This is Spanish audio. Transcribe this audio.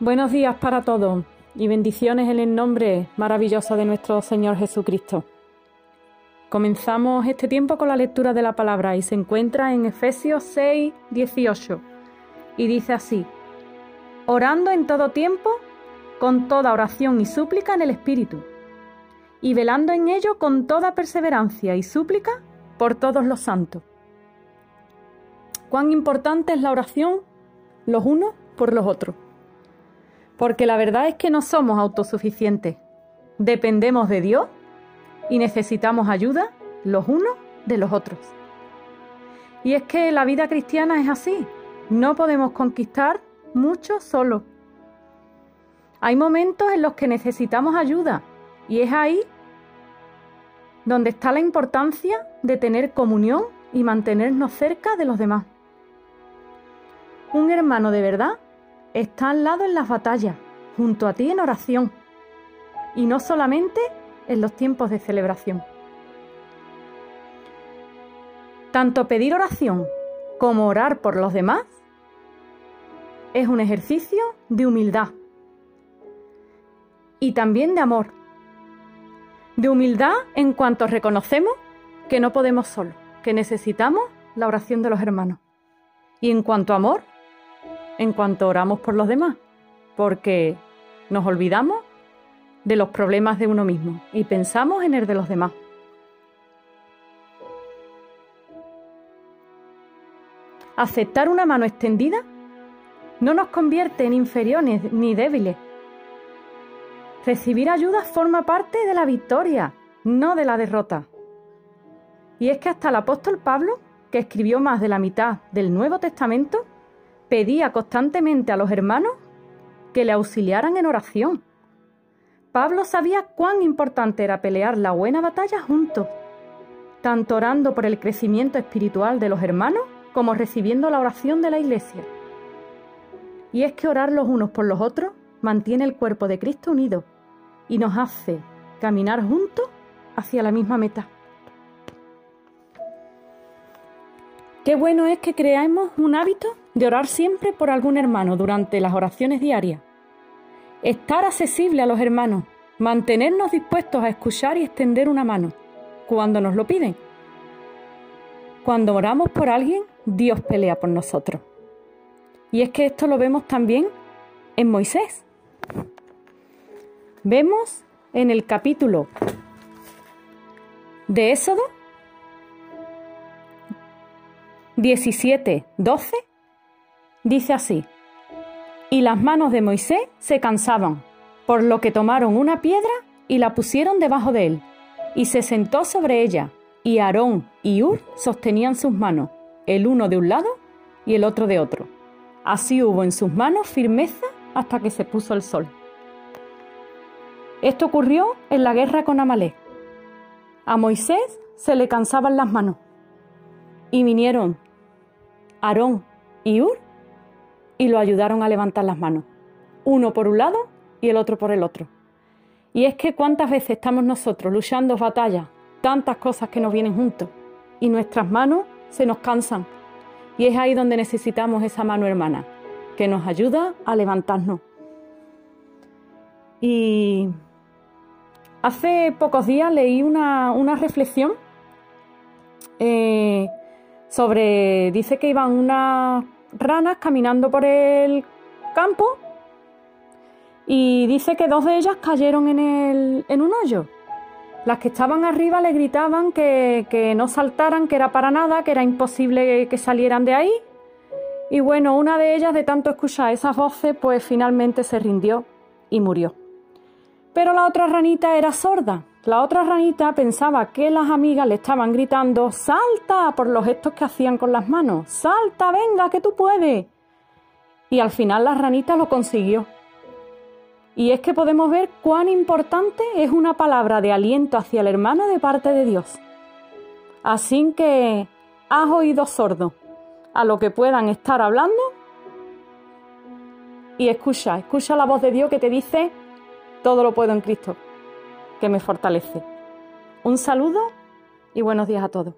Buenos días para todos y bendiciones en el nombre maravilloso de nuestro Señor Jesucristo. Comenzamos este tiempo con la lectura de la palabra y se encuentra en Efesios 6, 18 y dice así, orando en todo tiempo, con toda oración y súplica en el Espíritu, y velando en ello con toda perseverancia y súplica por todos los santos. Cuán importante es la oración los unos por los otros porque la verdad es que no somos autosuficientes. Dependemos de Dios y necesitamos ayuda los unos de los otros. Y es que la vida cristiana es así. No podemos conquistar mucho solo. Hay momentos en los que necesitamos ayuda y es ahí donde está la importancia de tener comunión y mantenernos cerca de los demás. Un hermano de verdad está al lado en las batallas, junto a ti en oración, y no solamente en los tiempos de celebración. Tanto pedir oración como orar por los demás es un ejercicio de humildad y también de amor. De humildad en cuanto reconocemos que no podemos solos, que necesitamos la oración de los hermanos. Y en cuanto a amor, en cuanto oramos por los demás, porque nos olvidamos de los problemas de uno mismo y pensamos en el de los demás. Aceptar una mano extendida no nos convierte en inferiores ni débiles. Recibir ayuda forma parte de la victoria, no de la derrota. Y es que hasta el apóstol Pablo, que escribió más de la mitad del Nuevo Testamento, pedía constantemente a los hermanos que le auxiliaran en oración. Pablo sabía cuán importante era pelear la buena batalla juntos, tanto orando por el crecimiento espiritual de los hermanos como recibiendo la oración de la iglesia. Y es que orar los unos por los otros mantiene el cuerpo de Cristo unido y nos hace caminar juntos hacia la misma meta. Qué bueno es que creamos un hábito de orar siempre por algún hermano durante las oraciones diarias. Estar accesible a los hermanos, mantenernos dispuestos a escuchar y extender una mano cuando nos lo piden. Cuando oramos por alguien, Dios pelea por nosotros. Y es que esto lo vemos también en Moisés. Vemos en el capítulo de Éxodo 17, 12, dice así, y las manos de Moisés se cansaban, por lo que tomaron una piedra y la pusieron debajo de él, y se sentó sobre ella, y Aarón y Ur sostenían sus manos, el uno de un lado y el otro de otro. Así hubo en sus manos firmeza hasta que se puso el sol. Esto ocurrió en la guerra con Amalek. A Moisés se le cansaban las manos y vinieron Aarón y Ur y lo ayudaron a levantar las manos, uno por un lado y el otro por el otro. Y es que cuántas veces estamos nosotros luchando batallas, tantas cosas que nos vienen juntos, y nuestras manos se nos cansan. Y es ahí donde necesitamos esa mano hermana, que nos ayuda a levantarnos. Y hace pocos días leí una, reflexión eh, sobre, dice que iban unas ranas caminando por el campo y dice que dos de ellas cayeron en, el, en un hoyo. Las que estaban arriba le gritaban que, que no saltaran, que era para nada, que era imposible que salieran de ahí. Y bueno, una de ellas, de tanto escuchar esas voces, pues finalmente se rindió y murió. Pero la otra ranita era sorda la otra ranita pensaba que las amigas le estaban gritando ¡Salta! por los gestos que hacían con las manos. ¡Salta, venga, que tú puedes! Y al final la ranita lo consiguió. Y es que podemos ver cuán importante es una palabra de aliento hacia el hermano de parte de Dios. Así que haz oídos sordos a lo que puedan estar hablando y escucha, escucha la voz de Dios que te dice, todo lo puedo en Cristo que me fortalece. Un saludo y buenos días a todos.